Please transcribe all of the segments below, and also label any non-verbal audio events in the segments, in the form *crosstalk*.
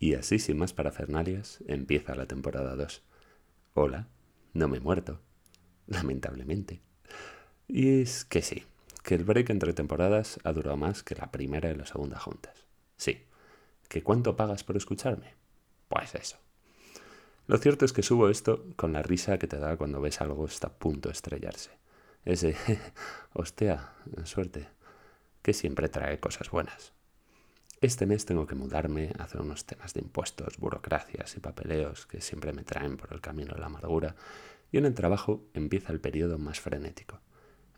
Y así, sin más parafernalias, empieza la temporada 2. Hola, no me he muerto. Lamentablemente. Y es que sí, que el break entre temporadas ha durado más que la primera y la segunda juntas. Sí. ¿Que cuánto pagas por escucharme? Pues eso. Lo cierto es que subo esto con la risa que te da cuando ves algo está a punto de estrellarse. Ese, *laughs* hostia, suerte, que siempre trae cosas buenas. Este mes tengo que mudarme, hacer unos temas de impuestos, burocracias y papeleos que siempre me traen por el camino de la amargura, y en el trabajo empieza el periodo más frenético.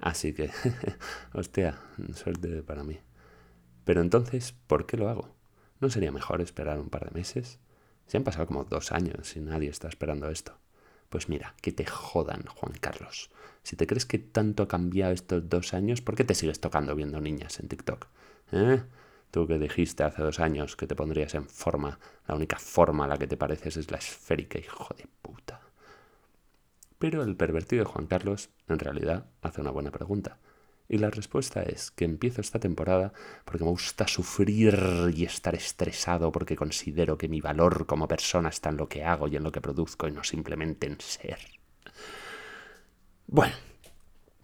Así que, *laughs* hostia, suerte para mí. Pero entonces, ¿por qué lo hago? ¿No sería mejor esperar un par de meses? Se han pasado como dos años y nadie está esperando esto. Pues mira, que te jodan, Juan Carlos. Si te crees que tanto ha cambiado estos dos años, ¿por qué te sigues tocando viendo niñas en TikTok? ¿Eh? Tú que dijiste hace dos años que te pondrías en forma, la única forma a la que te pareces es la esférica, hijo de puta. Pero el pervertido Juan Carlos, en realidad, hace una buena pregunta. Y la respuesta es que empiezo esta temporada porque me gusta sufrir y estar estresado porque considero que mi valor como persona está en lo que hago y en lo que produzco y no simplemente en ser. Bueno,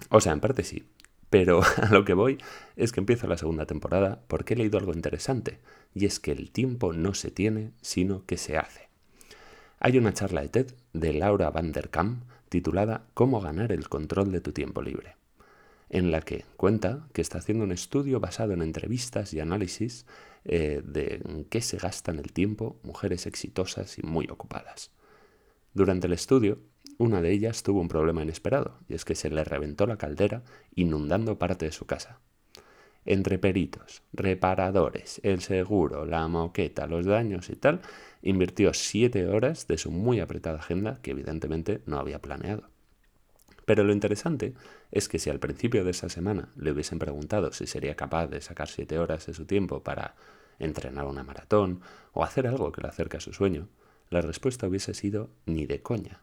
o sea, en parte sí, pero *laughs* a lo que voy es que empiezo la segunda temporada porque he leído algo interesante, y es que el tiempo no se tiene, sino que se hace. Hay una charla de TED de Laura Van der Kam titulada Cómo ganar el control de tu tiempo libre, en la que cuenta que está haciendo un estudio basado en entrevistas y análisis eh, de en qué se gastan el tiempo mujeres exitosas y muy ocupadas. Durante el estudio, una de ellas tuvo un problema inesperado, y es que se le reventó la caldera inundando parte de su casa. Entre peritos, reparadores, el seguro, la moqueta, los daños y tal, invirtió siete horas de su muy apretada agenda que evidentemente no había planeado. Pero lo interesante es que si al principio de esa semana le hubiesen preguntado si sería capaz de sacar siete horas de su tiempo para entrenar una maratón o hacer algo que le acerque a su sueño, la respuesta hubiese sido ni de coña.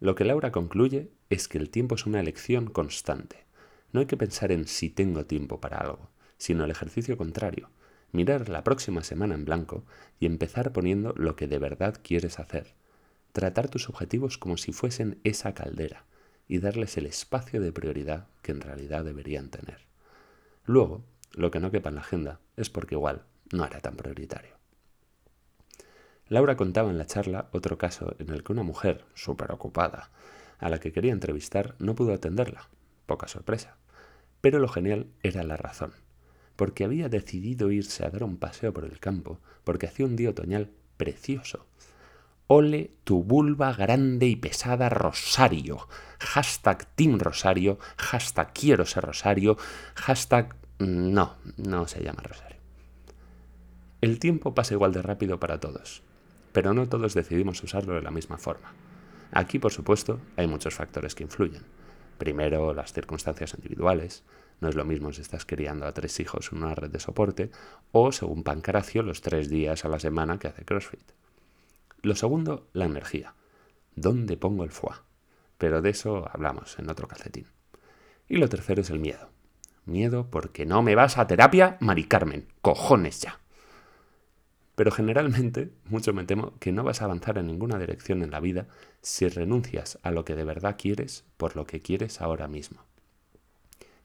Lo que Laura concluye es que el tiempo es una elección constante. No hay que pensar en si tengo tiempo para algo, sino el ejercicio contrario, mirar la próxima semana en blanco y empezar poniendo lo que de verdad quieres hacer. Tratar tus objetivos como si fuesen esa caldera y darles el espacio de prioridad que en realidad deberían tener. Luego, lo que no quepa en la agenda es porque igual no era tan prioritario. Laura contaba en la charla otro caso en el que una mujer, súper ocupada, a la que quería entrevistar, no pudo atenderla. Poca sorpresa. Pero lo genial era la razón. Porque había decidido irse a dar un paseo por el campo, porque hacía un día otoñal precioso. Ole tu vulva grande y pesada Rosario. Hashtag Team Rosario. Hashtag quiero ser Rosario. Hashtag no, no se llama Rosario. El tiempo pasa igual de rápido para todos pero no todos decidimos usarlo de la misma forma. Aquí, por supuesto, hay muchos factores que influyen. Primero, las circunstancias individuales. No es lo mismo si estás criando a tres hijos en una red de soporte o, según Pancaracio, los tres días a la semana que hace CrossFit. Lo segundo, la energía. ¿Dónde pongo el foie? Pero de eso hablamos en otro calcetín. Y lo tercero es el miedo. Miedo porque no me vas a terapia, Mari Carmen. Cojones ya. Pero generalmente, mucho me temo que no vas a avanzar en ninguna dirección en la vida si renuncias a lo que de verdad quieres por lo que quieres ahora mismo.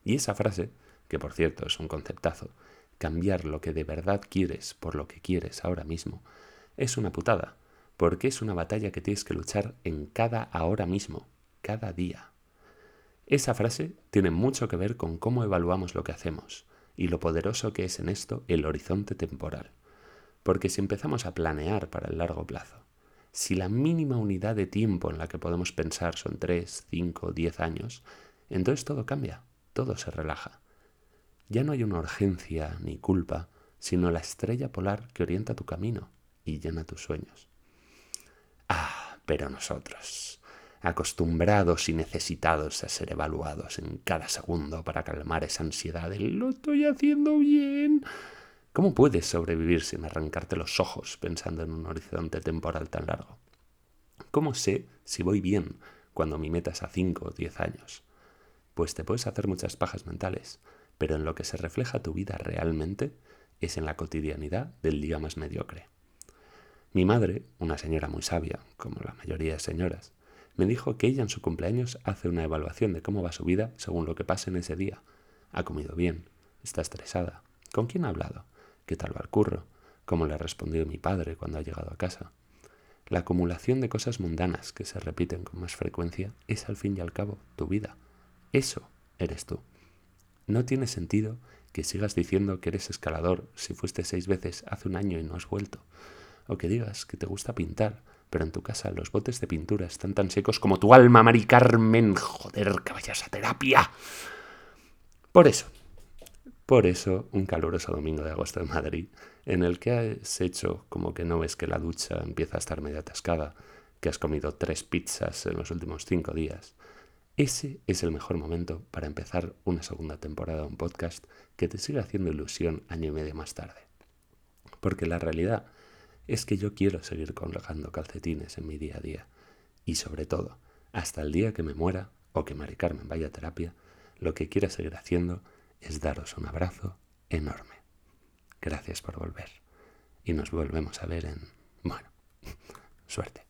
Y esa frase, que por cierto es un conceptazo, cambiar lo que de verdad quieres por lo que quieres ahora mismo, es una putada, porque es una batalla que tienes que luchar en cada ahora mismo, cada día. Esa frase tiene mucho que ver con cómo evaluamos lo que hacemos y lo poderoso que es en esto el horizonte temporal. Porque si empezamos a planear para el largo plazo, si la mínima unidad de tiempo en la que podemos pensar son 3, 5, 10 años, entonces todo cambia, todo se relaja. Ya no hay una urgencia ni culpa, sino la estrella polar que orienta tu camino y llena tus sueños. Ah, pero nosotros, acostumbrados y necesitados a ser evaluados en cada segundo para calmar esa ansiedad de lo estoy haciendo bien, ¿Cómo puedes sobrevivir sin arrancarte los ojos pensando en un horizonte temporal tan largo? ¿Cómo sé si voy bien cuando mi meta es a 5 o 10 años? Pues te puedes hacer muchas pajas mentales, pero en lo que se refleja tu vida realmente es en la cotidianidad del día más mediocre. Mi madre, una señora muy sabia, como la mayoría de señoras, me dijo que ella en su cumpleaños hace una evaluación de cómo va su vida según lo que pase en ese día. ¿Ha comido bien? ¿Está estresada? ¿Con quién ha hablado? ¿Qué tal va el curro? ¿Cómo le ha respondido mi padre cuando ha llegado a casa? La acumulación de cosas mundanas que se repiten con más frecuencia es al fin y al cabo tu vida. Eso eres tú. No tiene sentido que sigas diciendo que eres escalador si fuiste seis veces hace un año y no has vuelto. O que digas que te gusta pintar, pero en tu casa los botes de pintura están tan secos como tu alma, Mari Carmen. Joder, que vayas a terapia. Por eso, por eso, un caluroso domingo de agosto en Madrid, en el que has hecho como que no ves que la ducha empieza a estar medio atascada, que has comido tres pizzas en los últimos cinco días, ese es el mejor momento para empezar una segunda temporada de un podcast que te siga haciendo ilusión año y medio más tarde. Porque la realidad es que yo quiero seguir colgando calcetines en mi día a día. Y sobre todo, hasta el día que me muera o que Mari Carmen vaya a terapia, lo que quiero seguir haciendo es daros un abrazo enorme. Gracias por volver. Y nos volvemos a ver en... Bueno, *laughs* suerte.